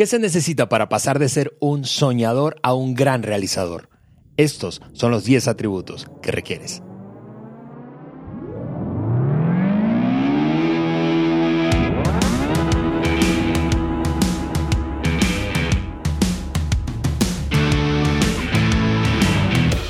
¿Qué se necesita para pasar de ser un soñador a un gran realizador? Estos son los 10 atributos que requieres.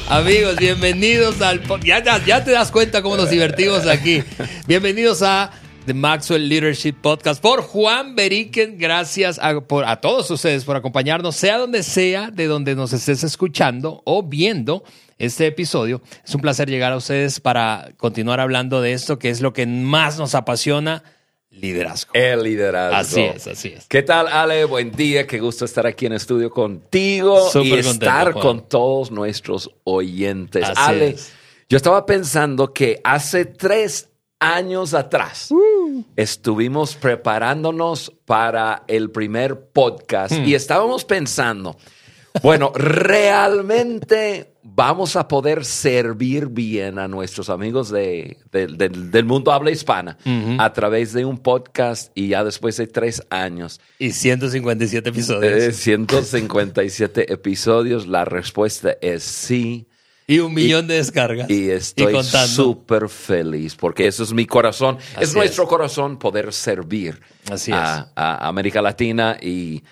Amigos, bienvenidos al podcast. Ya, ya, te das cuenta cómo nos divertimos aquí. Bienvenidos a Maxwell Leadership Podcast por Juan Beriken. Gracias a, por, a todos ustedes por acompañarnos, sea donde sea, de donde nos estés escuchando o viendo este episodio. Es un placer llegar a ustedes para continuar hablando de esto, que es lo que más nos apasiona liderazgo. El liderazgo. Así es, así es. ¿Qué tal, Ale? Buen día, qué gusto estar aquí en estudio contigo Súper y contento, estar Juan. con todos nuestros oyentes. Así Ale, es. yo estaba pensando que hace tres años atrás Uh. Estuvimos preparándonos para el primer podcast Hmm. y estábamos pensando, bueno, realmente vamos a poder servir bien a nuestros amigos de, de- del- del mundo habla hispana a través de un podcast y ya después de tres años, Y 157 episodios. eh, 157 episodios, la respuesta es sí. Y un millón de descargas. Y estoy súper feliz porque eso es mi corazón. Así es nuestro es. corazón poder servir Así a, a América Latina y,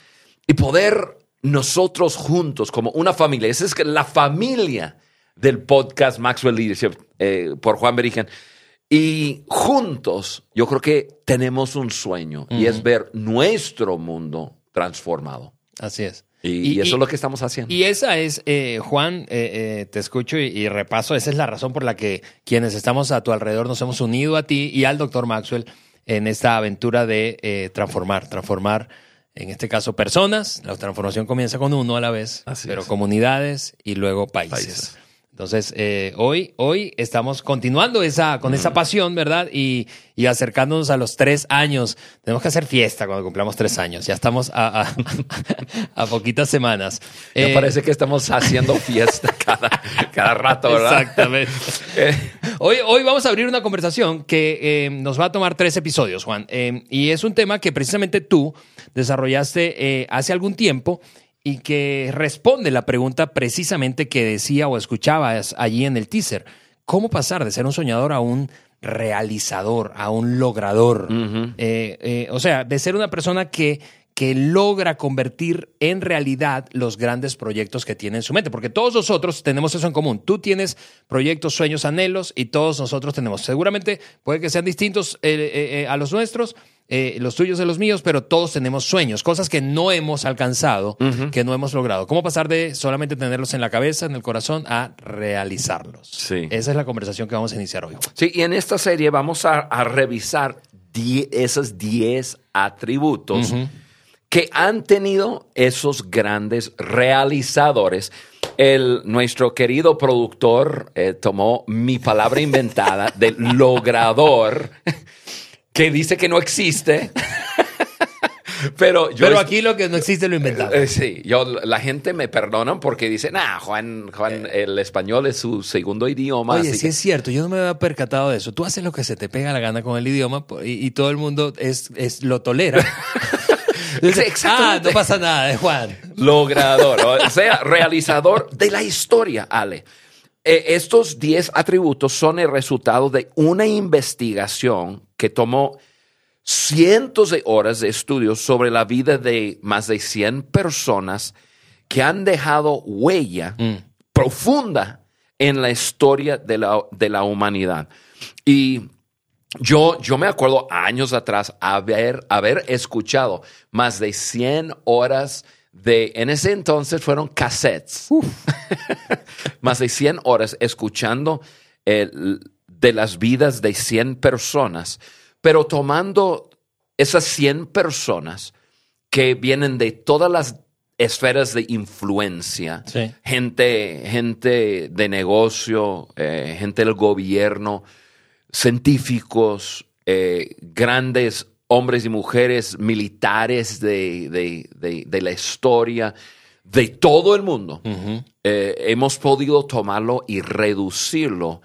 y poder nosotros juntos como una familia. Esa es que la familia del podcast Maxwell Leadership eh, por Juan Berigen. Y juntos yo creo que tenemos un sueño y es ver nuestro mundo transformado. Así es. Y, y eso es lo que estamos haciendo. Y esa es, eh, Juan, eh, eh, te escucho y, y repaso, esa es la razón por la que quienes estamos a tu alrededor nos hemos unido a ti y al doctor Maxwell en esta aventura de eh, transformar, transformar, en este caso, personas. La transformación comienza con uno a la vez, Así pero es. comunidades y luego países. Países. Entonces, eh, hoy, hoy estamos continuando esa, con esa pasión, ¿verdad? Y, y acercándonos a los tres años. Tenemos que hacer fiesta cuando cumplamos tres años. Ya estamos a, a, a poquitas semanas. Me Eh, parece que estamos haciendo fiesta cada, cada rato, ¿verdad? Exactamente. Hoy, hoy vamos a abrir una conversación que eh, nos va a tomar tres episodios, Juan. Eh, y es un tema que precisamente tú desarrollaste eh, hace algún tiempo y que responde la pregunta precisamente que decía o escuchabas allí en el teaser. ¿Cómo pasar de ser un soñador a un realizador, a un logrador? Eh, eh, o sea, de ser una persona que, que logra convertir en realidad los grandes proyectos que tiene en su mente. Porque todos nosotros tenemos eso en común. Tú tienes proyectos, sueños, anhelos y todos nosotros tenemos. Seguramente puede que sean distintos eh, eh, eh, a los nuestros, eh, los tuyos de los míos, pero todos tenemos sueños, cosas que no hemos alcanzado, que no hemos logrado. ¿Cómo pasar de solamente tenerlos en la cabeza, en el corazón, a realizarlos? Sí. Esa es la conversación que vamos a iniciar hoy. Sí, y en esta serie vamos a, a revisar die- esos 10 atributos que han tenido esos grandes realizadores. El, nuestro querido productor eh, tomó mi palabra inventada del logrador, que dice que no existe. Pero yo Pero aquí lo que no existe lo inventamos. eh, sí, yo, la gente me perdona porque dice, nah, Juan, Juan, el español es su segundo idioma. Eh. Oye, sí que-". es cierto, yo no me había percatado de eso. Tú haces lo que se te pega la gana con el idioma y, y todo el mundo es, es, lo tolera. Ah, no pasa nada, eh, Juan. logrador, o sea, realizador de la historia, Ale. Eh, estos 10 atributos son el resultado de una investigación que tomó cientos de horas de estudios sobre la vida de más de 100 personas que han dejado huella profunda en la historia de la, de la humanidad. Y yo, yo me acuerdo años atrás haber, haber escuchado más de 100 horas de, en ese entonces fueron cassettes, más de 100 horas escuchando el- de las vidas de 100 personas, pero tomando esas 100 personas que vienen de todas las esferas de influencia, Sí. gente, gente de negocio, eh, gente del gobierno, científicos, eh, grandes hombres y mujeres militares de, de- de- de la historia, de todo el mundo, eh, hemos podido tomarlo y reducirlo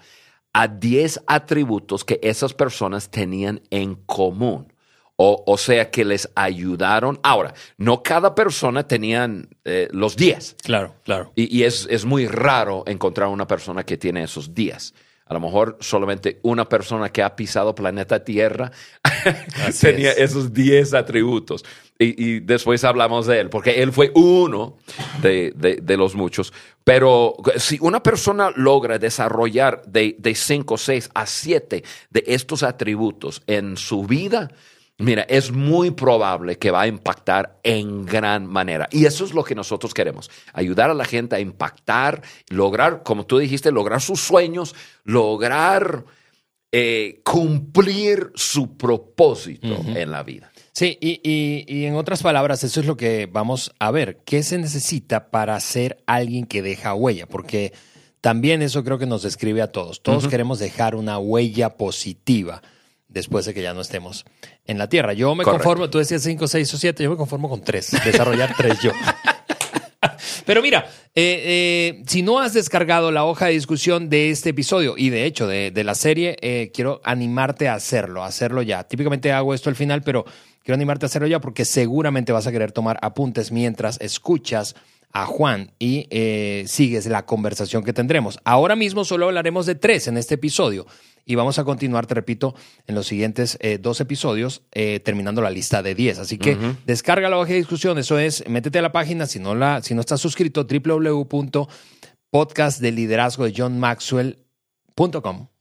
a 10 atributos que esas personas tenían en común. O, o sea que les ayudaron. Ahora, no cada persona tenían eh, los 10. Claro, claro. Y, y es, es muy raro encontrar una persona que tiene esos 10. A lo mejor solamente una persona que ha pisado planeta Tierra tenía es. esos 10 atributos. Y, y después hablamos de él, porque él fue uno de, de- de los muchos. Pero si una persona logra desarrollar de, de 5, 6 a 7 de estos atributos en su vida, Mira, es muy probable que va a impactar en gran manera. Y eso es lo que nosotros queremos. Ayudar a la gente a impactar, lograr, como tú dijiste, lograr sus sueños, lograr eh, cumplir su propósito en la vida. Sí, y, y- y en otras palabras, eso es lo que vamos a ver. ¿Qué se necesita para ser alguien que deja huella? Porque también eso creo que nos describe a todos. Todos queremos dejar una huella positiva después de que ya no estemos en la Tierra. Yo me Correcto. conformo, tú decías cinco, seis o siete, yo me conformo con tres, desarrollar tres yo. Pero mira, eh, eh, si no has descargado la hoja de discusión de este episodio y de hecho de, de la serie, eh, quiero animarte a hacerlo, a hacerlo ya. Típicamente hago esto al final, pero quiero animarte a hacerlo ya porque seguramente vas a querer tomar apuntes mientras escuchas a Juan y eh, sigues la conversación que tendremos. Ahora mismo solo hablaremos de tres en este episodio y vamos a continuar, te repito, en los siguientes eh, dos episodios, eh, terminando la lista de 10. Así que descarga la hoja de discusión, eso es, métete a la página, si no, la, si no estás suscrito, www.podcastdeliderazgo de John Maxwell.com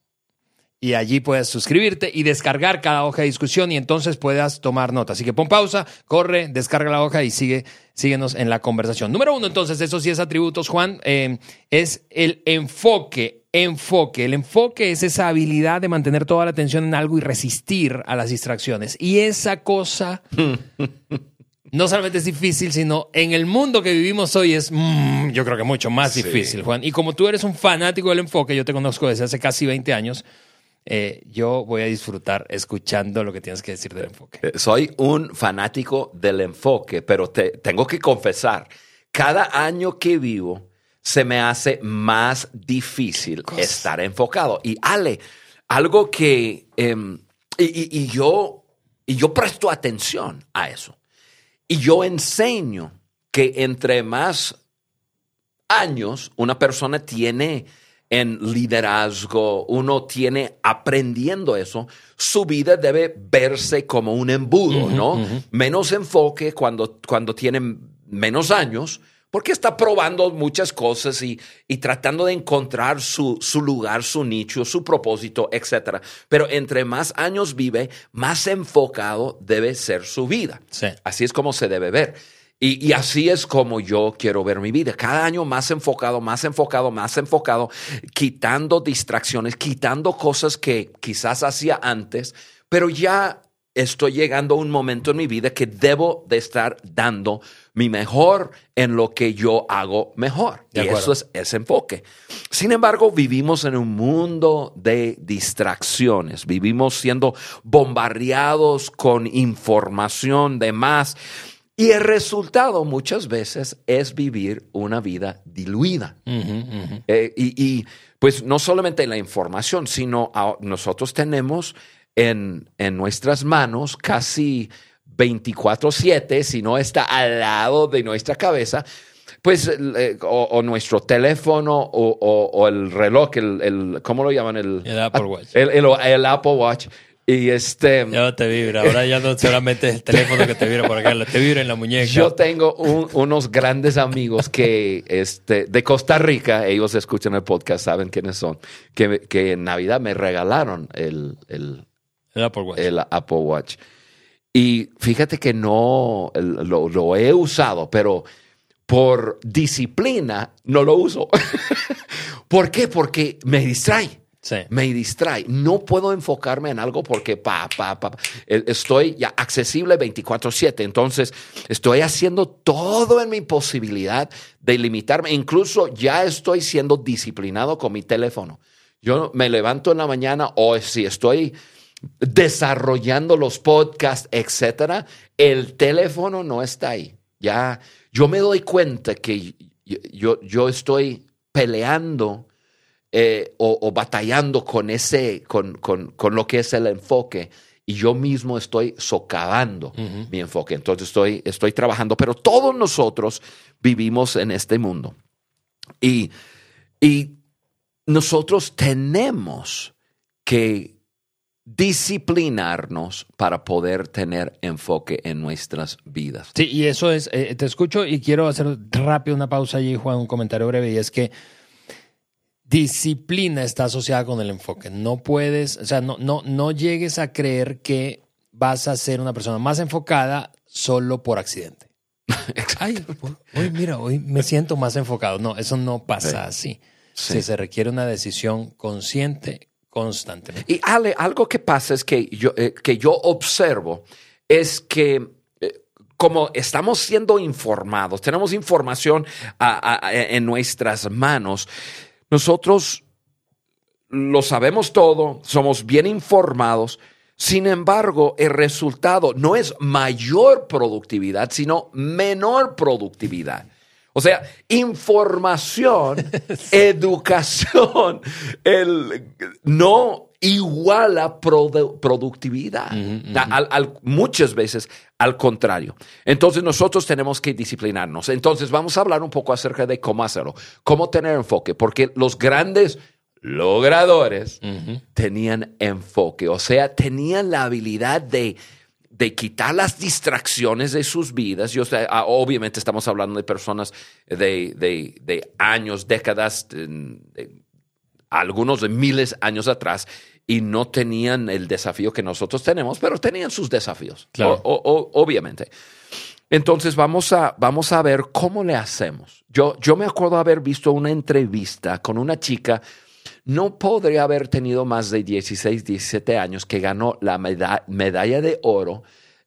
y allí puedes suscribirte y descargar cada hoja de discusión y entonces puedas tomar nota. Así que pon pausa, corre, descarga la hoja y sigue, síguenos en la conversación. Número uno, entonces, esos 10 atributos, Juan, eh, es el enfoque. Enfoque. El enfoque es esa habilidad de mantener toda la atención en algo y resistir a las distracciones. Y esa cosa no solamente es difícil, sino en el mundo que vivimos hoy es, mm, yo creo que mucho más Sí. difícil, Juan. Y como tú eres un fanático del enfoque, yo te conozco desde hace casi 20 años, eh, yo voy a disfrutar escuchando lo que tienes que decir del enfoque. Eh, Soy un fanático del enfoque, pero te, tengo que confesar, cada año que vivo se me hace más difícil estar enfocado. Y Ale, algo que... em, y, y- y yo, y yo presto atención a eso. Y yo enseño que entre más años una persona tiene en liderazgo, uno tiene aprendiendo eso, su vida debe verse como un embudo, ¿no? Menos enfoque cuando, cuando tienen menos años, porque está probando muchas cosas y, y tratando de encontrar su, su lugar, su nicho, su propósito, etc. Pero entre más años vive, más enfocado debe ser su vida. Sí. Así es como se debe ver. Y, y así es como yo quiero ver mi vida. Cada año más enfocado, más enfocado, más enfocado, quitando distracciones, quitando cosas que quizás hacía antes, pero ya estoy llegando a un momento en mi vida que debo de estar dando mi mejor en lo que yo hago mejor. De y acuerdo. eso es ese enfoque. Sin embargo, vivimos en un mundo de distracciones. Vivimos siendo bombardeados con información de más. Y el resultado muchas veces es vivir una vida diluida. Eh, y, y, pues no solamente la información, sino a- nosotros tenemos en, en nuestras manos casi 24/7, si no está al lado de nuestra cabeza, pues eh, o, o nuestro teléfono o, o- o el reloj, el, el- ¿cómo lo llaman? El, El Apple Watch. El, el- el Apple Watch. Y este... Ya no te vibra, ahora ya no solamente es el teléfono que te vibra por acá, te vibra en la muñeca. Yo tengo un- unos grandes amigos que este, de Costa Rica, ellos escuchan el podcast, saben quiénes son, que, que en Navidad me regalaron el, el, el Apple Watch. el Apple Watch. Y fíjate que no lo, lo he usado, pero por disciplina no lo uso. ¿Por qué? Porque me distrae. Me distrae. No puedo enfocarme en algo porque pa, pa, pa, estoy ya accesible 24/7. Entonces, estoy haciendo todo en mi posibilidad de limitarme. Incluso ya estoy siendo disciplinado con mi teléfono. Yo me levanto en la mañana o si estoy desarrollando los podcasts, etcétera, el teléfono no está ahí. Ya yo me doy cuenta que yo, yo estoy peleando eh, o, o batallando con ese, con, con, con lo que es el enfoque. y yo mismo estoy socavando mi enfoque. Entonces estoy, estoy trabajando, pero todos nosotros vivimos en este mundo. Y, y nosotros tenemos que disciplinarnos para poder tener enfoque en nuestras vidas. Sí, y eso es, eh, te escucho y quiero hacer rápido una pausa allí, Juan, un comentario breve, y es que disciplina está asociada con el enfoque. No puedes, o sea, no, no, no llegues a creer que vas a ser una persona más enfocada solo por accidente. Ay, hoy mira, hoy me siento más enfocado. No, eso no pasa así. se requiere una decisión consciente constantemente. Y Ale, algo que pasa es que yo, eh, que yo observo es que eh, como estamos siendo informados, tenemos información en nuestras manos, nosotros lo sabemos todo, somos bien informados, sin embargo, el resultado no es mayor productividad, sino menor productividad. O sea, información, educación, el, no iguala productividad. muchas veces al contrario. Entonces nosotros tenemos que disciplinarnos. Entonces vamos a hablar un poco acerca de cómo hacerlo, cómo tener enfoque, porque los grandes logradores tenían enfoque, o sea, tenían la habilidad de de quitar las distracciones de sus vidas. Yo, ah, obviamente estamos hablando de personas de, años, décadas, algunos de miles de años atrás, y no tenían el desafío que nosotros tenemos, pero tenían sus desafíos, obviamente. Entonces vamos a, vamos a ver cómo le hacemos. Yo, yo me acuerdo haber visto una entrevista con una chica no podría haber tenido más de 16, 17 años que ganó la medalla de oro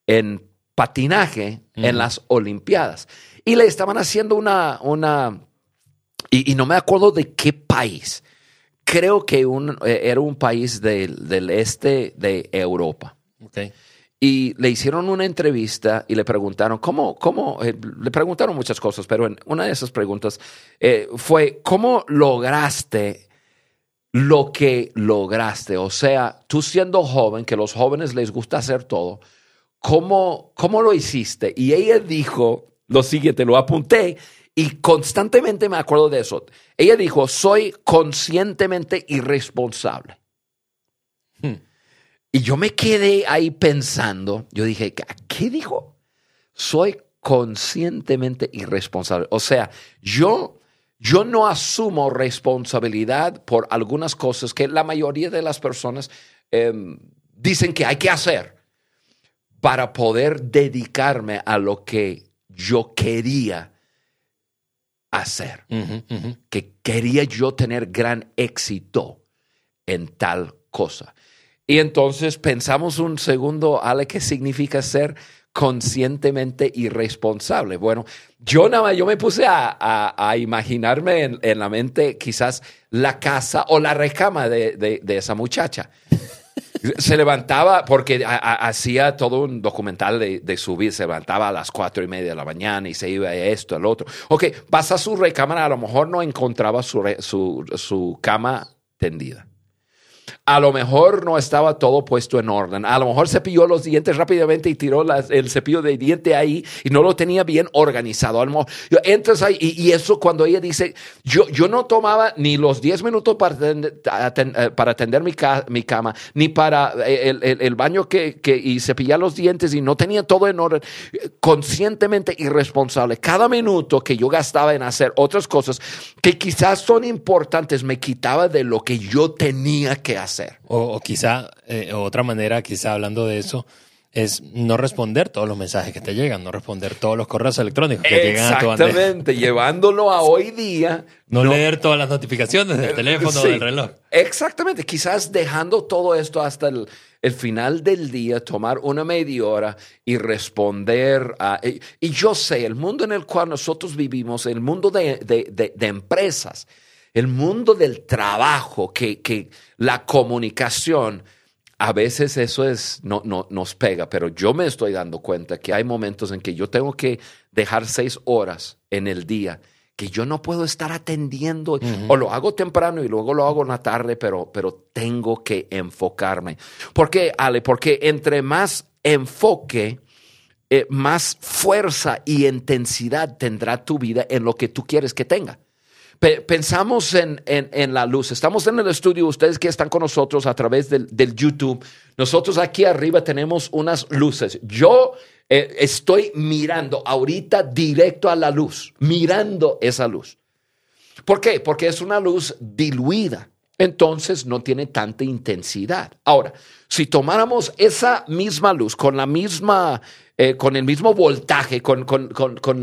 en patinaje en las Olimpiadas. Y le estaban haciendo una, una y, no me acuerdo de qué país. Creo que un, eh, era un país del, este de Europa. Y le hicieron una entrevista y le preguntaron, ¿cómo, cómo? Eh, le preguntaron muchas cosas, pero en una de esas preguntas eh, fue, ¿cómo lograste lo que lograste. O sea, tú siendo joven, que a los jóvenes les gusta hacer todo, ¿cómo, cómo lo hiciste? Y ella dijo lo siguiente, lo apunté y constantemente me acuerdo de eso. Ella dijo, soy conscientemente irresponsable. Hmm. Y yo me quedé ahí pensando, yo dije, ¿qué dijo? Soy conscientemente irresponsable. O sea, yo yo no asumo responsabilidad por algunas cosas que la mayoría de las personas em, dicen que hay que hacer para poder dedicarme a lo que yo quería hacer, que quería yo tener gran éxito en tal cosa. Y entonces pensamos un segundo, Ale, ¿qué significa ser conscientemente irresponsable. Bueno, yo nada más, yo me puse a, imaginarme en, la mente quizás la casa o la recama de, esa muchacha. Se levantaba porque hacía todo un documental de, su vida, se levantaba a las cuatro y media de la mañana y se iba a esto, al otro. Ok, pasa su recámara, a lo mejor no encontraba su cama tendida. A lo mejor no estaba todo puesto en orden. A lo mejor cepilló los dientes rápidamente y tiró el cepillo de diente ahí y no lo tenía bien organizado. A lo mejor, entras ahí y, eso cuando ella dice, yo, yo no tomaba ni los 10 minutos para, eh, para atender mi, mi, cama, ni para eh, el, baño que, que, y cepillar los dientes y no tenía todo en orden. Conscientemente irresponsable. Cada minuto que yo gastaba en hacer otras cosas que quizás son importantes me quitaba de lo que yo tenía que hacer. O, quizá, eh, otra manera, quizá hablando de eso, es no responder todos los mensajes que te llegan, no responder todos los correos electrónicos que llegan a tu bandeja. Exactamente, llevándolo a hoy día. No, leer todas las notificaciones del eh, teléfono o del reloj. Exactamente, quizás dejando todo esto hasta el, final del día, tomar una media hora y responder a... Y, yo sé, el mundo en el cual nosotros vivimos, el mundo de, de empresas, el mundo del trabajo, que, que la comunicación, a veces eso es, no, no, nos pega, pero yo me estoy dando cuenta que hay momentos en que yo tengo que dejar seis horas en el día que yo no puedo estar atendiendo, o lo hago temprano y luego lo hago en la tarde, pero, pero tengo que enfocarme. ¿Por qué, Ale? Porque entre más enfoque, eh, más fuerza y intensidad tendrá tu vida en lo que tú quieres que tenga. Pensamos en, la luz. Estamos en el estudio, ustedes que están con nosotros a través del, YouTube. Nosotros aquí arriba tenemos unas luces. Yo eh, estoy mirando ahorita directo a la luz, mirando esa luz. ¿Por qué? Porque es una luz diluida. Entonces no tiene tanta intensidad. Ahora, si tomáramos esa misma luz con la misma eh, con el mismo voltaje, con,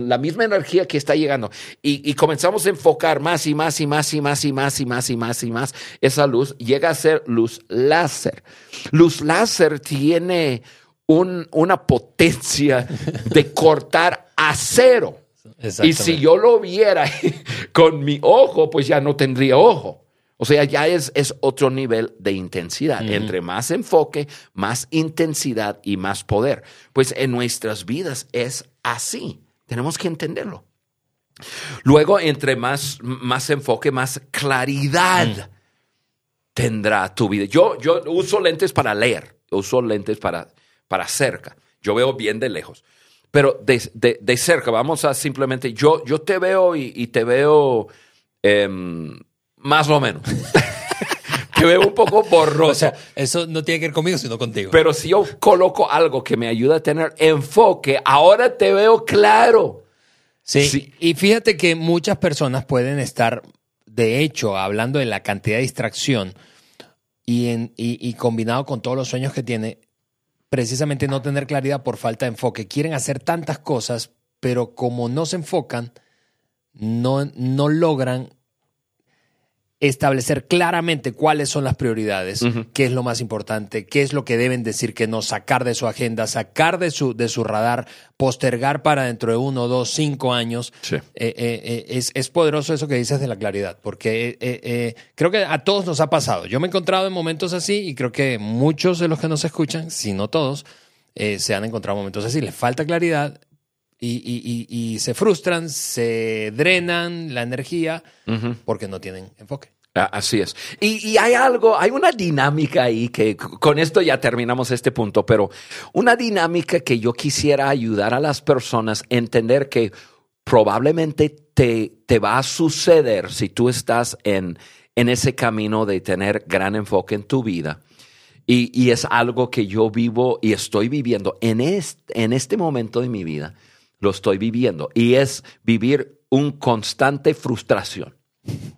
la misma energía que está llegando. Y, comenzamos a enfocar más y más y más y más y más y más y más y más esa luz, llega a ser luz láser. Luz láser tiene una potencia de cortar acero. Y si yo lo viera con mi ojo, pues ya no tendría ojo. O sea, ya es, es otro nivel de intensidad. Entre más enfoque, más intensidad y más poder. Pues en nuestras vidas es así. Tenemos que entenderlo. Luego, entre más, más enfoque, más claridad tendrá tu vida. Yo, yo uso lentes para leer, uso lentes para, para cerca. Yo veo bien de lejos. Pero de, cerca, vamos a simplemente, yo, yo te veo y, te veo... Em, más o menos. que veo un poco borroso. O sea, eso no tiene que ver conmigo, sino contigo. Pero si yo coloco algo que me ayuda a tener enfoque, ahora te veo claro. Sí, y fíjate que muchas personas pueden estar, de hecho, hablando de la cantidad de distracción y, en, y combinado con todos los sueños que tiene, precisamente no tener claridad por falta de enfoque. Quieren hacer tantas cosas, pero como no se enfocan, no, no logran establecer claramente cuáles son las prioridades, qué es lo más importante, qué es lo que deben decir que no, sacar de su agenda, sacar de su, de su radar, postergar para dentro de uno, dos, cinco años. Eh, eh, eh, es, es, poderoso eso que dices de la claridad, porque creo que a todos nos ha pasado. Yo me he encontrado en momentos así y creo que muchos de los que nos escuchan, si no todos, se han encontrado momentos así. Les falta claridad, y, se frustran, se drenan la energía porque no tienen enfoque. Ah, así es. Y, hay algo, hay una dinámica ahí que con esto ya terminamos este punto, pero una dinámica que yo quisiera ayudar a las personas a entender que probablemente te, te va a suceder si tú estás en, en ese camino de tener gran enfoque en tu vida. Y, y es algo que yo vivo y estoy viviendo en este, en este momento de mi vida lo estoy viviendo y es vivir un constante frustración.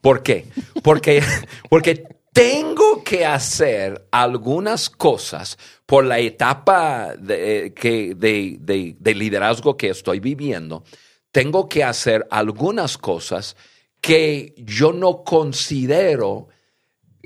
¿Por qué? Porque, porque tengo que hacer algunas cosas por la etapa de, que, de, de, liderazgo que estoy viviendo. Tengo que hacer algunas cosas que yo no considero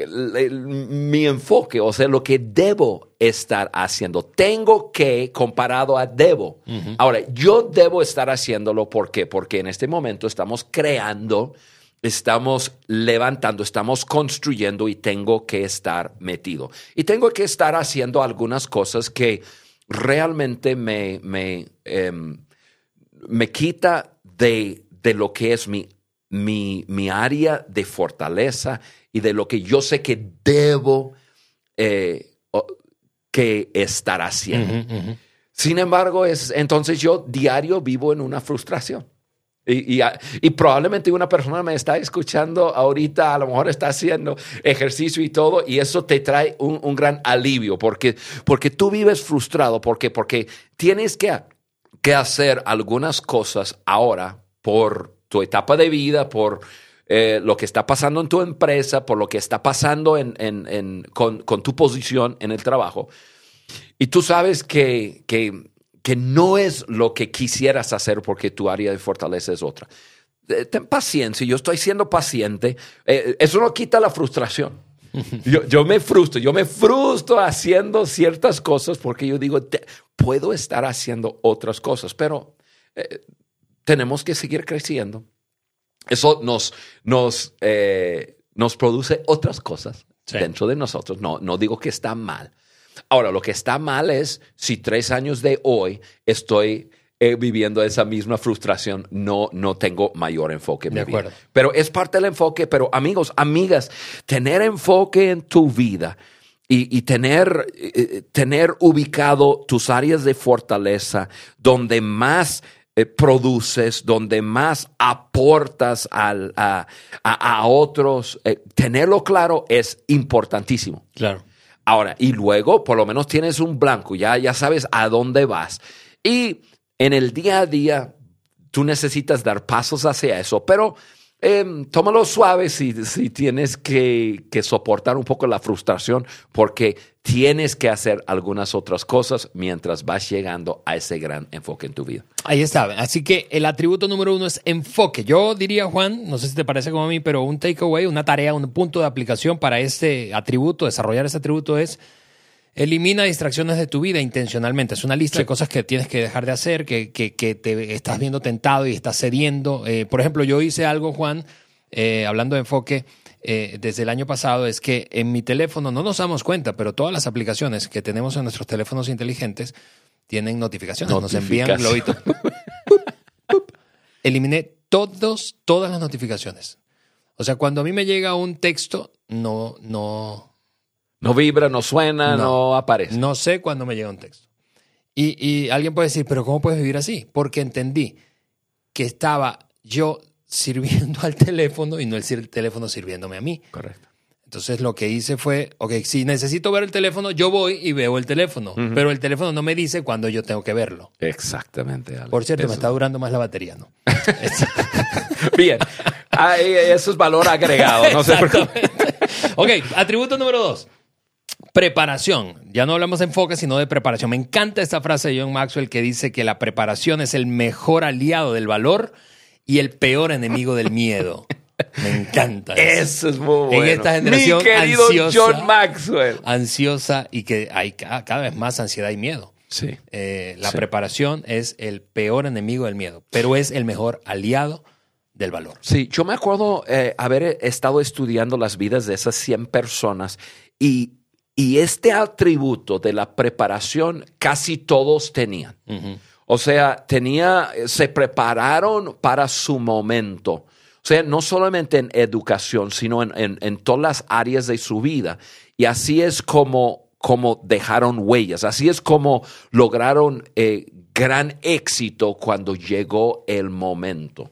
mi enfoque, o sea, lo que debo estar haciendo. Tengo que, comparado a debo. Ahora, yo debo estar haciéndolo, ¿por qué? Porque en este momento estamos creando, estamos levantando, estamos construyendo y tengo que estar metido. Y tengo que estar haciendo algunas cosas que realmente me, me, em, me quita de, de lo que es mi mi, mi, área de fortaleza y de lo que yo sé que debo eh, que estar haciendo. Sin embargo, es, entonces yo diario vivo en una frustración. Y, y, probablemente una persona me está escuchando ahorita, a lo mejor está haciendo ejercicio y todo, y eso te trae un, un gran alivio, porque, porque tú vives frustrado, porque, porque tienes que, que hacer algunas cosas ahora por tu etapa de vida, por eh, lo que está pasando en tu empresa, por lo que está pasando con, tu posición en el trabajo. Y tú sabes que, que, no es lo que quisieras hacer porque tu área de fortaleza es otra. Eh, ten paciencia, yo estoy siendo paciente. Eh, eso no quita la frustración. Yo, me frustro, yo me frustro haciendo ciertas cosas porque yo digo, puedo estar haciendo otras cosas, pero tenemos que seguir creciendo eso nos, nos, eh, nos produce otras cosas dentro de nosotros. No, no digo que está mal. Ahora, lo que está mal es si tres años de hoy estoy eh, viviendo esa misma frustración, no, no tengo mayor enfoque en De mi vida. acuerdo. Pero es parte del enfoque, pero amigos, amigas, tener enfoque en tu vida y, y tener, eh, tener ubicado tus áreas de fortaleza donde más eh, produces, donde más aportas al- a, a- a otros, eh, tenerlo claro es importantísimo. Claro. Ahora, y luego por lo menos tienes un blanco, ya, ya sabes a dónde vas. Y en el día a día, tú necesitas dar pasos hacia eso, pero em, tómalo suave si, si tienes que, que soportar un poco la frustración, porque tienes que hacer algunas otras cosas mientras vas llegando a ese gran enfoque en tu vida. Ahí está. Así que el atributo número uno es enfoque. Yo diría, Juan, no sé si te parece como a mí, pero un takeaway, una tarea, un punto de aplicación para este atributo, desarrollar ese atributo es elimina distracciones de tu vida intencionalmente. Es una lista de cosas que tienes que dejar de hacer, que, que- que te estás viendo tentado y estás cediendo. Eh, por ejemplo, yo hice algo, Juan, eh, hablando de enfoque. eh, desde el año pasado es que en mi teléfono no nos damos cuenta, pero todas las aplicaciones que tenemos en nuestros teléfonos inteligentes tienen notificaciones, nos envían globitos. eliminé todos, todas las notificaciones. O sea, cuando a mí me llega un texto, no, no, No vibra, no suena, no, No. aparece. no sé cuándo me llega un texto. Y, y alguien puede decir, pero ¿cómo puedes vivir así? Porque entendí que estaba yo sirviendo al teléfono y no el teléfono sirviéndome a mí. Correcto. Entonces lo que hice fue, ok, si necesito ver el teléfono, yo voy y veo el teléfono, pero el teléfono no me dice cuándo yo tengo que verlo. Exactamente. Por cierto, me está durando más la batería, ¿no? Bien. Ah, eh, eso es valor agregado. No sé por qué. ok, atributo número dos. Preparación. Ya no hablamos de enfoque, sino de preparación. Me encanta esta frase de John Maxwell que dice que la preparación es el mejor aliado del valor y el peor enemigo del miedo. Me encanta. eso. Eso es muy bueno. esta generación Mi querido ansiosa. John Maxwell. Ansiosa y que hay ca- cada vez más ansiedad y miedo. Sí. Eh, la Sí. preparación es el peor enemigo del miedo, pero es el mejor aliado del valor. Sí, yo me acuerdo eh, haber estado estudiando las vidas de esas 100 personas y, y este atributo de la preparación casi todos tenían. O sea, tenía, se prepararon para su momento. O sea, no solamente en educación, sino en, en- en todas las áreas de su vida. Y así es como, como dejaron huellas, así es como lograron eh, gran éxito cuando llegó el momento.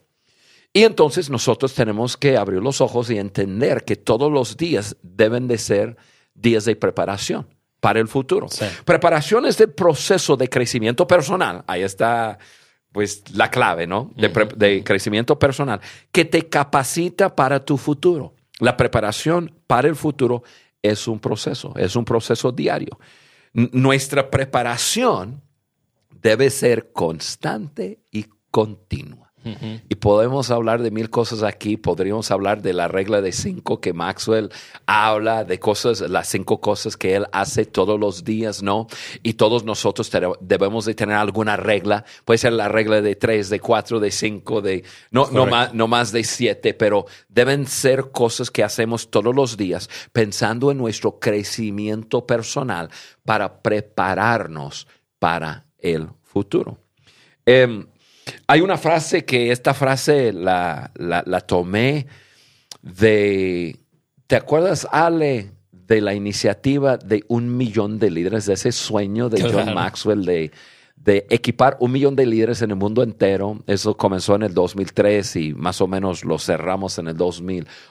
Y entonces nosotros tenemos que abrir los ojos y entender que todos los días deben de ser días de preparación para el futuro. Sí. Preparación es el proceso de crecimiento personal. Ahí está pues la clave, ¿no? De, crecimiento personal que te capacita para tu futuro. La preparación para el futuro es un proceso, es un proceso diario. N- nuestra preparación debe ser constante y continua. Y podemos hablar de mil cosas aquí. Podríamos hablar de la regla de cinco que Maxwell habla, de cosas, las cinco cosas que él hace todos los días, ¿no? Y todos nosotros debemos de tener alguna regla. Puede ser la regla de tres, de cuatro, de cinco, de no, no, más, no más de siete, pero deben ser cosas que hacemos todos los días pensando en nuestro crecimiento personal para prepararnos para el futuro. Em, hay una frase que esta frase la, la- la tomé de, ¿te acuerdas, Ale, de la iniciativa de un millón de líderes, de ese sueño de John Claro. Maxwell de, de equipar un millón de líderes en el mundo entero? Eso comenzó en el 2003 y más o menos lo cerramos en el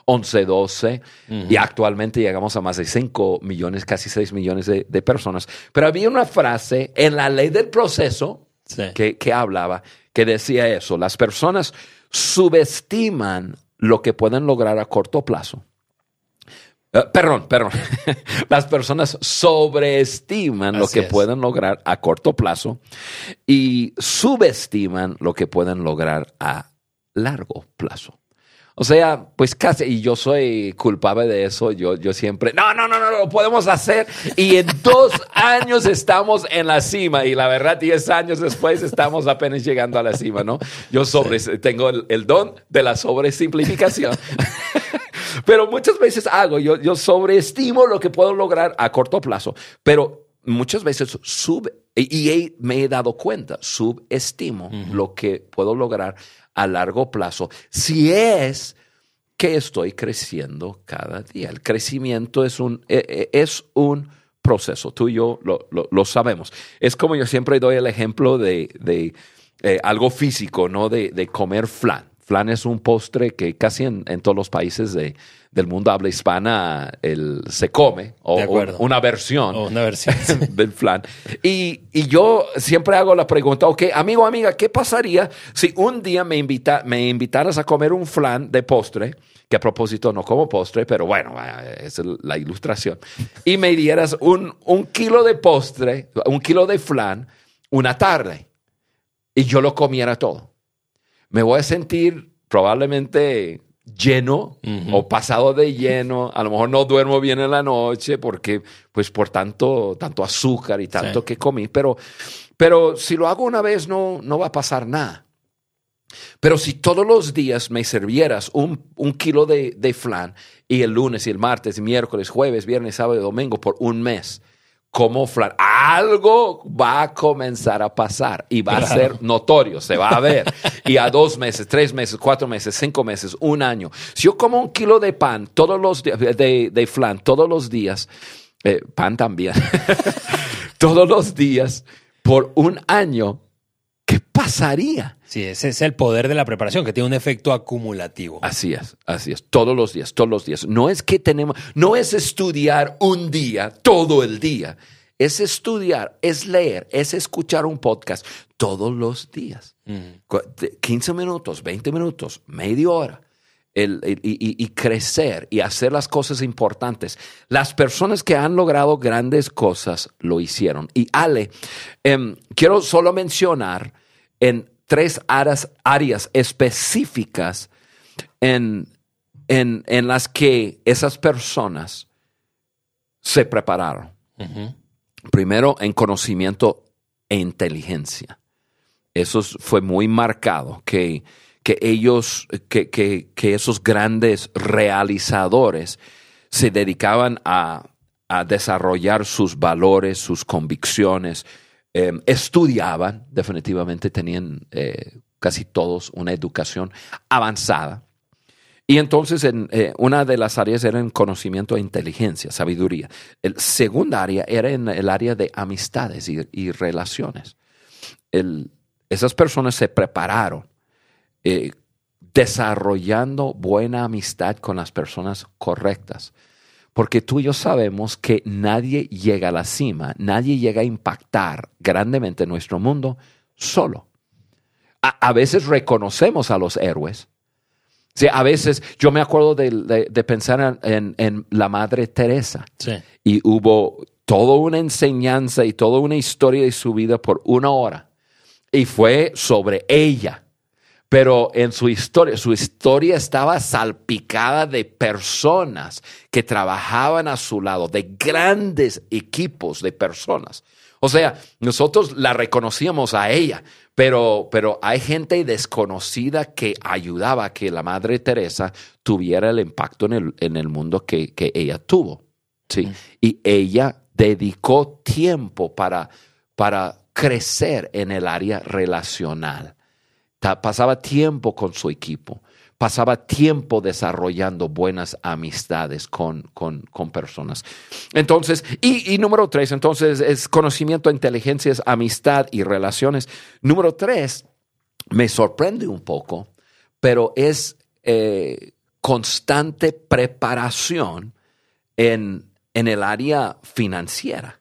2011-12 y actualmente llegamos a más de 5 millones, casi 6 millones de, de personas. Pero había una frase en la ley del proceso Sí. que, que hablaba, que decía eso, las personas subestiman lo que pueden lograr a corto plazo. Eh, perdón, perdón. Las personas sobreestiman lo que es. pueden lograr a corto plazo y subestiman lo que pueden lograr a largo plazo. O sea, pues casi, y yo soy culpable de eso, yo, yo siempre, no, no, no, no, lo podemos hacer. Y en dos años estamos en la cima y la verdad, diez años después estamos apenas llegando a la cima, ¿no? Yo sobre, tengo el, el don de la sobresimplificación. Pero muchas veces hago, yo, yo sobreestimo lo que puedo lograr a corto plazo, pero muchas veces sub, y he- me he dado cuenta, subestimo lo que puedo lograr a largo plazo si es que estoy creciendo cada día. El crecimiento es un, eh, eh, es un proceso. Tú y yo lo, lo- lo sabemos. Es como yo siempre doy el ejemplo de, de, eh, algo físico, ¿no? De, de comer flan. Flan es un postre que casi en, en todos los países de- del mundo habla hispana el, se come, o, una versión O una versión. del flan. Y, y yo siempre hago la pregunta, ok, amigo, amiga, ¿qué pasaría si un día me, invita, me invitaras a comer un flan de postre? Que a propósito no como postre, pero bueno, vaya, es la ilustración. Y me dieras un, un kilo de postre, un kilo de flan, una tarde. Y yo lo comiera todo. Me voy a sentir probablemente lleno o pasado de lleno. A lo mejor no duermo bien en la noche porque, pues, por tanto, tanto azúcar y tanto Sí. que comí. Pero, pero si lo hago una vez, no, no va a pasar nada. Pero si todos los días me sirvieras un, un kilo de, de flan y el lunes y el martes, y miércoles, jueves, viernes, sábado y domingo por un mes, como flan, algo va a comenzar a pasar y va a ser notorio, se va a ver. Y a dos meses, tres meses, cuatro meses, cinco meses, un año. Si yo como un kilo de pan todos los días, de, de flan todos los días, eh, pan también, todos los días por un año, ¿qué pasaría? Sí, ese es el poder de la preparación, que tiene un efecto acumulativo. Así es, así es, todos los días, todos los días. No es que tenemos, no es estudiar un día, todo el día. Es estudiar, es leer, es escuchar un podcast todos los días. De 15 minutos, 20 minutos, media hora. El- el- y, y- y crecer y hacer las cosas importantes. Las personas que han logrado grandes cosas lo hicieron. Y Ale, em, quiero solo mencionar en tres áreas, áreas específicas en, en, en las que esas personas se prepararon. Primero, en conocimiento e inteligencia. Eso es- fue muy marcado, que, que ellos, que, que- que esos grandes realizadores se dedicaban a, a desarrollar sus valores, sus convicciones, eh, estudiaban, definitivamente tenían eh, casi todos una educación avanzada. Y entonces en, eh, una de las áreas era en conocimiento e inteligencia, sabiduría. El segunda área era en el área de amistades y, relaciones. El- esas personas se prepararon eh, desarrollando buena amistad con las personas correctas. Porque tú y yo sabemos que nadie llega a la cima, nadie llega a impactar grandemente nuestro mundo solo. A, a veces reconocemos a los héroes. Sí, a veces yo me acuerdo de, de- de pensar en- la Madre Teresa Sí. y hubo toda una enseñanza y toda una historia de su vida por una hora. Y fue sobre ella. Pero en su historia, su historia estaba salpicada de personas que trabajaban a su lado, de grandes equipos de personas. O sea, nosotros la reconocíamos a ella, pero, pero hay gente desconocida que ayudaba a que la Madre Teresa tuviera el impacto en el, en el mundo que, que ella tuvo. ¿sí? Y ella dedicó tiempo para, para crecer en el área relacional. Pasaba tiempo con su equipo, pasaba tiempo desarrollando buenas amistades con, con, personas. Entonces, y, número tres, entonces es conocimiento, inteligencia, amistad y relaciones. Número tres, me sorprende un poco, pero es eh, constante preparación en, en el área financiera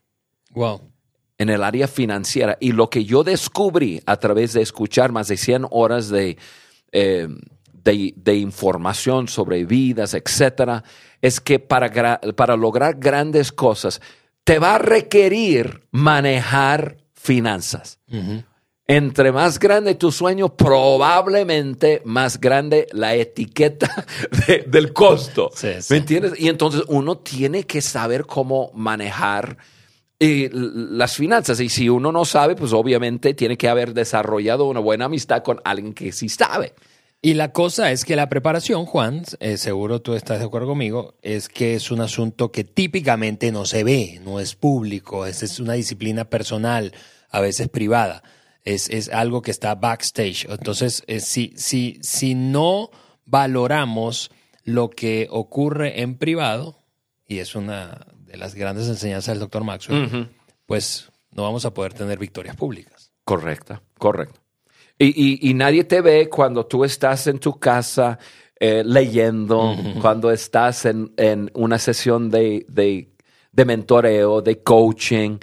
Wow. En el área financiera. Y lo que yo descubrí a través de escuchar más de 100 horas de, eh, de, de información sobre vidas, etcétera, es que para, para lograr grandes cosas te va a requerir manejar finanzas. Entre más grande tu sueño, probablemente más grande la etiqueta de- del costo. Sí, sí. ¿Me entiendes? Y entonces uno tiene que saber cómo manejar eh, las finanzas. Y si uno no sabe, pues obviamente tiene que haber desarrollado una buena amistad con alguien que sí sabe. Y la cosa es que la preparación, Juan, eh, seguro tú estás de acuerdo conmigo, es que es un asunto que típicamente no se ve, no es público, es, es una disciplina personal, a veces privada, es, es algo que está backstage. Entonces, eh, si, si, si no valoramos lo que ocurre en privado, y es una de las grandes enseñanzas del doctor Maxwell, pues no vamos a poder tener victorias públicas. Correcta, correcto. Y, y, nadie te ve cuando tú estás en tu casa eh, leyendo, cuando estás en, en una sesión de, de, de, mentoreo, de coaching,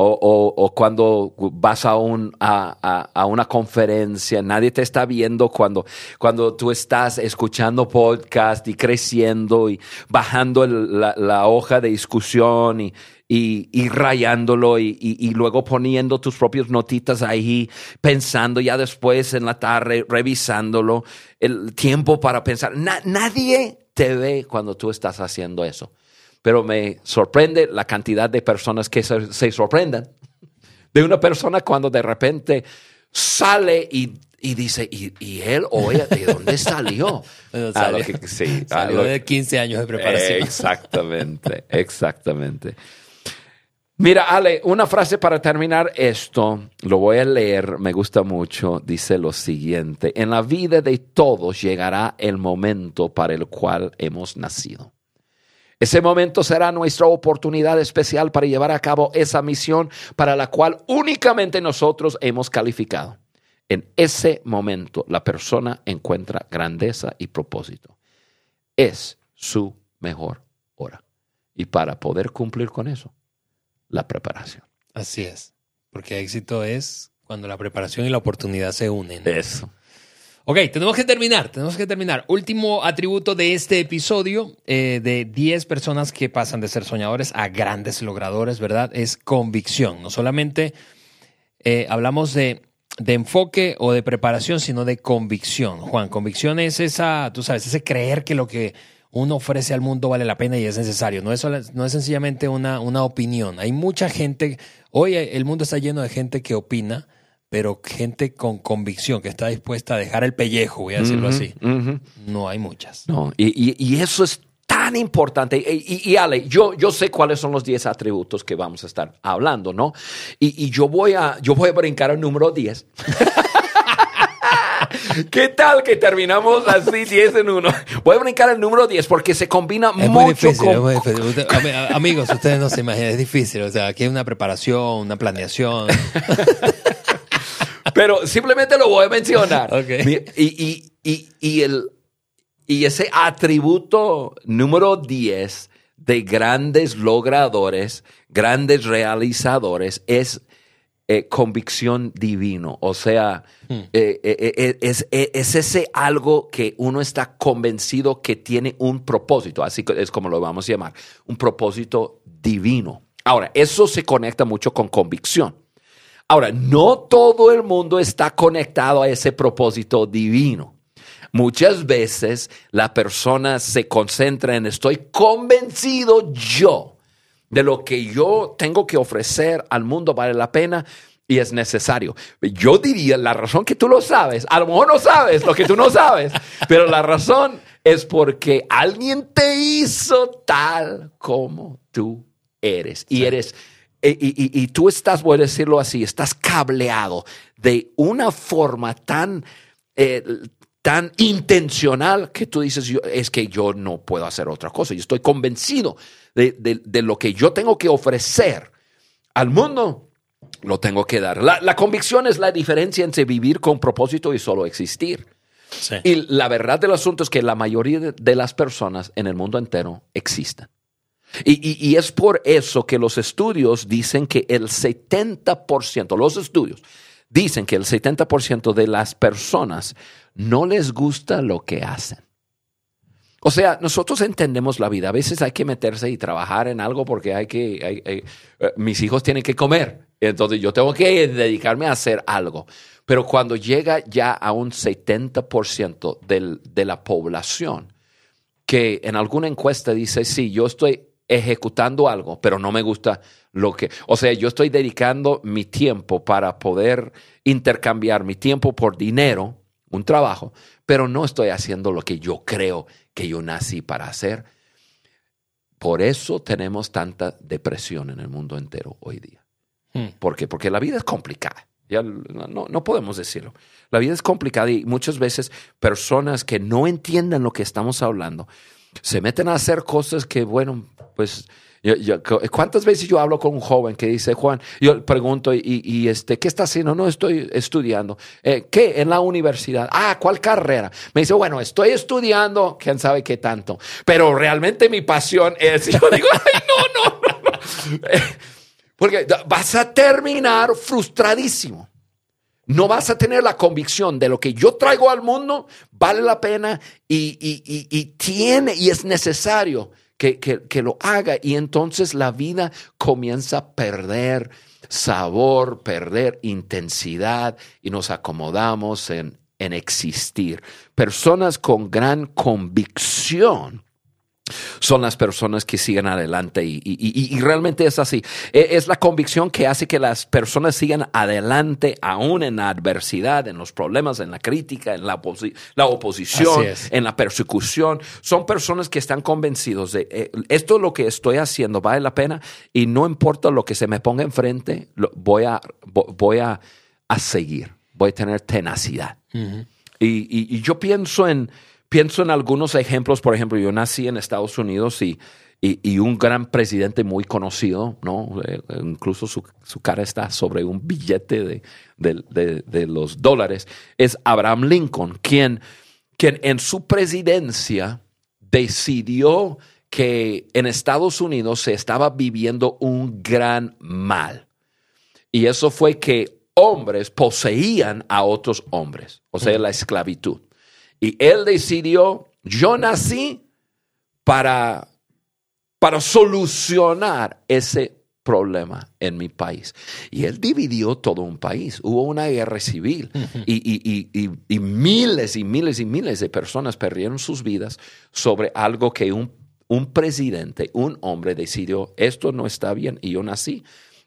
o, o, cuando vas a, un, a, a, una conferencia, nadie te está viendo cuando, cuando tú estás escuchando podcast y creciendo y bajando la, la, hoja de discusión y, y, rayándolo y, y, luego poniendo tus propias notitas ahí, pensando ya después en la tarde, revisándolo, el tiempo para pensar. nadie te ve cuando tú estás haciendo eso pero me sorprende la cantidad de personas que se, sorprenden de una persona cuando de repente sale y, dice, ¿y, él o ella de dónde salió? salió, sí, salió de 15 años de preparación. Exactamente, exactamente. Mira, Ale, una frase para terminar esto, lo voy a leer, me gusta mucho, dice lo siguiente, en la vida de todos llegará el momento para el cual hemos nacido. Ese momento será nuestra oportunidad especial para llevar a cabo esa misión para la cual únicamente nosotros hemos calificado. En ese momento la persona encuentra grandeza y propósito. Es su mejor hora. Y para poder cumplir con eso, la preparación. Así es. Porque éxito es cuando la preparación y la oportunidad se unen. Eso. Ok, tenemos que terminar, tenemos que terminar. Último atributo de este episodio eh, de 10 personas que pasan de ser soñadores a grandes logradores, ¿verdad? Es convicción. No solamente eh, hablamos de, de, enfoque o de preparación, sino de convicción. Juan, convicción es esa, tú sabes, ese creer que lo que uno ofrece al mundo vale la pena y es necesario. No es, no es sencillamente una, una opinión. Hay mucha gente, hoy el mundo está lleno de gente que opina pero gente con convicción, que está dispuesta a dejar el pellejo, voy a decirlo así, no hay muchas. No, y, eso es tan importante. Y, Ale, yo, yo sé cuáles son los 10 atributos que vamos a estar hablando, ¿no? Y, yo, voy a, yo voy a brincar al número 10. ¿Qué tal que terminamos así 10 en uno? Voy a brincar el número 10 porque se combina es mucho muy difícil, Es muy difícil. Amigos, ustedes no se imaginan, es difícil. O sea, aquí hay una preparación, una planeación. Pero simplemente lo voy a mencionar. Y, y, el, y ese atributo número 10 de grandes logradores, grandes realizadores, es eh, convicción divino. O sea, hmm. eh, eh, es, es, ese algo que uno está convencido que tiene un propósito, así es como lo vamos a llamar, un propósito divino. Ahora, eso se conecta mucho con convicción. Ahora, no todo el mundo está conectado a ese propósito divino. Muchas veces la persona se concentra en estoy convencido yo de lo que yo tengo que ofrecer al mundo vale la pena y es necesario. Yo diría la razón que tú lo sabes, a lo mejor no sabes lo que tú no sabes, pero la razón es porque alguien te hizo tal como tú eres y eres eh, y, tú estás, voy a decirlo así, estás cableado de una forma tan, eh, tan intencional que tú dices, es que yo no puedo hacer otra cosa. Yo estoy convencido de, lo que yo tengo que ofrecer al mundo, lo tengo que dar. La, convicción es la diferencia entre vivir con propósito y solo existir. Y la verdad del asunto es que la mayoría de las personas en el mundo entero existen. Y, es por eso que los estudios dicen que el 70%, los estudios dicen que el 70% de las personas no les gusta lo que hacen. O sea, nosotros entendemos la vida. A veces hay que meterse y trabajar en algo porque hay que, eh, mis hijos tienen que comer. Entonces yo tengo que dedicarme a hacer algo. Pero cuando llega ya a un 70% de la población, que en alguna encuesta dice, sí, yo estoy ejecutando algo, pero no me gusta lo que, o sea, yo estoy dedicando mi tiempo para poder intercambiar mi tiempo por dinero un trabajo, pero no estoy haciendo lo que yo creo que yo nací para hacer. Por eso tenemos tanta depresión en el mundo entero hoy día. Hmm. ¿Por qué? Porque la vida es complicada. Ya no, no podemos decirlo. La vida es complicada y muchas veces personas que no entiendan lo que estamos hablando se meten a hacer cosas que, bueno, pues ¿Cuántas veces yo hablo con un joven que dice, Juan, yo pregunto, ¿y, este, qué está haciendo? No, estoy estudiando. Eh, ¿Qué? En la universidad. Ah, ¿cuál carrera? Me dice, bueno, estoy estudiando, quién sabe qué tanto. Pero realmente mi pasión es, yo digo, ay, no, no, no. Porque vas a terminar frustradísimo. No vas a tener la convicción de lo que yo traigo al mundo vale la pena y, y tiene y es necesario que, que, lo haga y entonces la vida comienza a perder sabor, perder intensidad y nos acomodamos en, en existir. Personas con gran convicción son las personas que siguen adelante y, realmente es así. E, es la convicción que hace que las personas sigan adelante aún en la adversidad, en los problemas, en la crítica, en la, la oposición, en la persecución. Son personas que están convencidos de eh, esto es lo que estoy haciendo, vale la pena y no importa lo que se me ponga enfrente, voy, a, voy a, seguir, voy a tener tenacidad. y yo pienso en pienso en algunos ejemplos, por ejemplo, yo nací en Estados Unidos y, y, un gran presidente muy conocido, ¿no? Eh, incluso su, cara está sobre un billete de, de, los dólares, es Abraham Lincoln, quien, quien en su presidencia decidió que en Estados Unidos se estaba viviendo un gran mal. Y eso fue que hombres poseían a otros hombres, o sea, la esclavitud. Y él decidió, yo nací para, para solucionar ese problema en mi país. Y él dividió todo un país. Hubo una guerra civil y, miles y miles y miles de personas perdieron sus vidas sobre algo que un, un presidente, un hombre decidió, esto no está bien y yo nací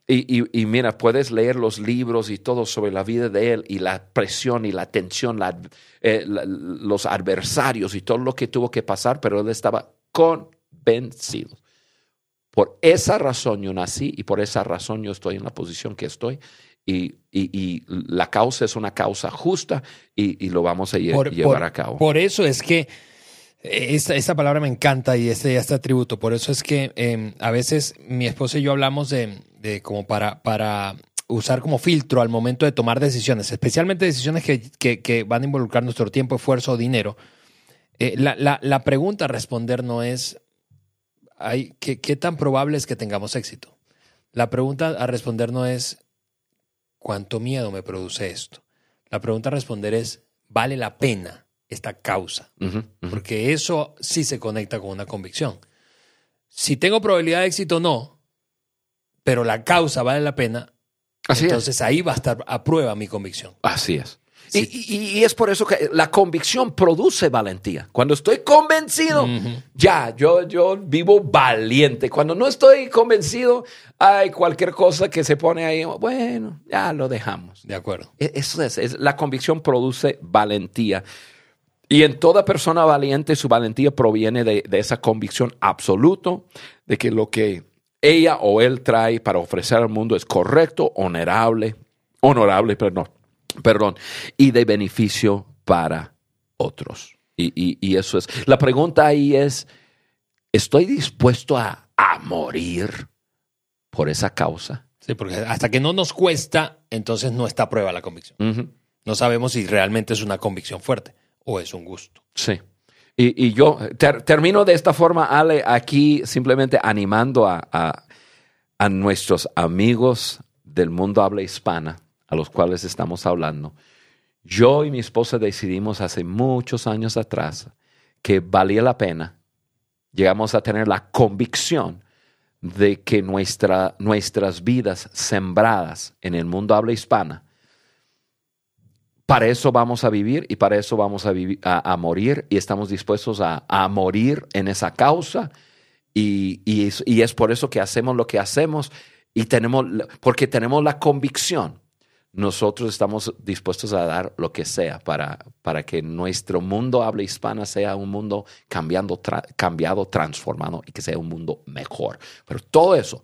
y, mira, puedes leer los libros y todo sobre la vida de él y la presión y la tensión, eh, los adversarios y todo lo que tuvo que pasar, pero él estaba convencido. Por esa razón yo nací y por esa razón yo estoy en la posición que estoy. Y, la causa es una causa justa y, lo vamos a llevar a cabo. Por eso es que eh, esta, esta, palabra me encanta y este, este atributo. Por eso es que em, a veces mi esposa y yo hablamos de, de como para, para usar como filtro al momento de tomar decisiones, especialmente decisiones que, que, van a involucrar nuestro tiempo, esfuerzo o dinero. Eh, la, la, la, pregunta a responder no es hay, ¿qué, ¿qué tan probable es que tengamos éxito? La pregunta a responder no es ¿cuánto miedo me produce esto? La pregunta a responder es ¿vale la pena esta causa? Porque eso sí se conecta con una convicción. Si tengo probabilidad de éxito o no, pero la causa vale la pena, entonces ahí va a estar a prueba mi convicción. Así es. Y, es por eso que la convicción produce valentía. Cuando estoy convencido, ya, yo, yo vivo valiente. Cuando no estoy convencido, hay cualquier cosa que se pone ahí, bueno, ya lo dejamos. De acuerdo. E, eso es, la convicción produce valentía. Y en toda persona valiente, su valentía proviene de, de esa convicción absoluta de que lo que ella o él trae para ofrecer al mundo es correcto, honorable, honorable, perdón, perdón, y de beneficio para otros. Y, eso es. La pregunta ahí es, ¿estoy dispuesto a, morir por esa causa? Sí, porque hasta que no nos cuesta, entonces no está a prueba la convicción. No sabemos si realmente es una convicción fuerte o es un gusto. Sí. Y, yo termino de esta forma, Ale, aquí simplemente animando a, a, nuestros amigos del mundo habla hispana, a los cuales estamos hablando. Yo y mi esposa decidimos hace muchos años atrás que valía la pena. Llegamos a tener la convicción de que nuestra, nuestras vidas sembradas en el mundo habla hispana para eso vamos a vivir y para eso vamos a, vivir, a, morir y estamos dispuestos a, morir en esa causa y, y, es, por eso que hacemos lo que hacemos y tenemos, porque tenemos la convicción nosotros estamos dispuestos a dar lo que sea para, para que nuestro mundo habla hispana sea un mundo cambiando, cambiado, transformado y que sea un mundo mejor. Pero todo eso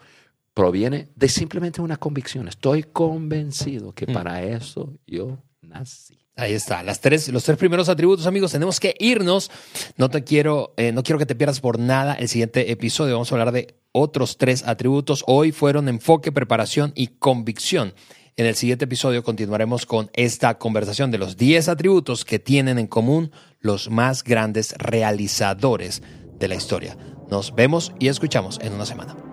proviene de simplemente una convicción. Estoy convencido que mm. para eso yo nací. Ahí está, las tres, los tres primeros atributos, amigos. Tenemos que irnos. No te quiero, eh, no quiero que te pierdas por nada el siguiente episodio. Vamos a hablar de otros tres atributos. Hoy fueron enfoque, preparación y convicción. En el siguiente episodio continuaremos con esta conversación de los 10 atributos que tienen en común los más grandes realizadores de la historia. Nos vemos y escuchamos en una semana.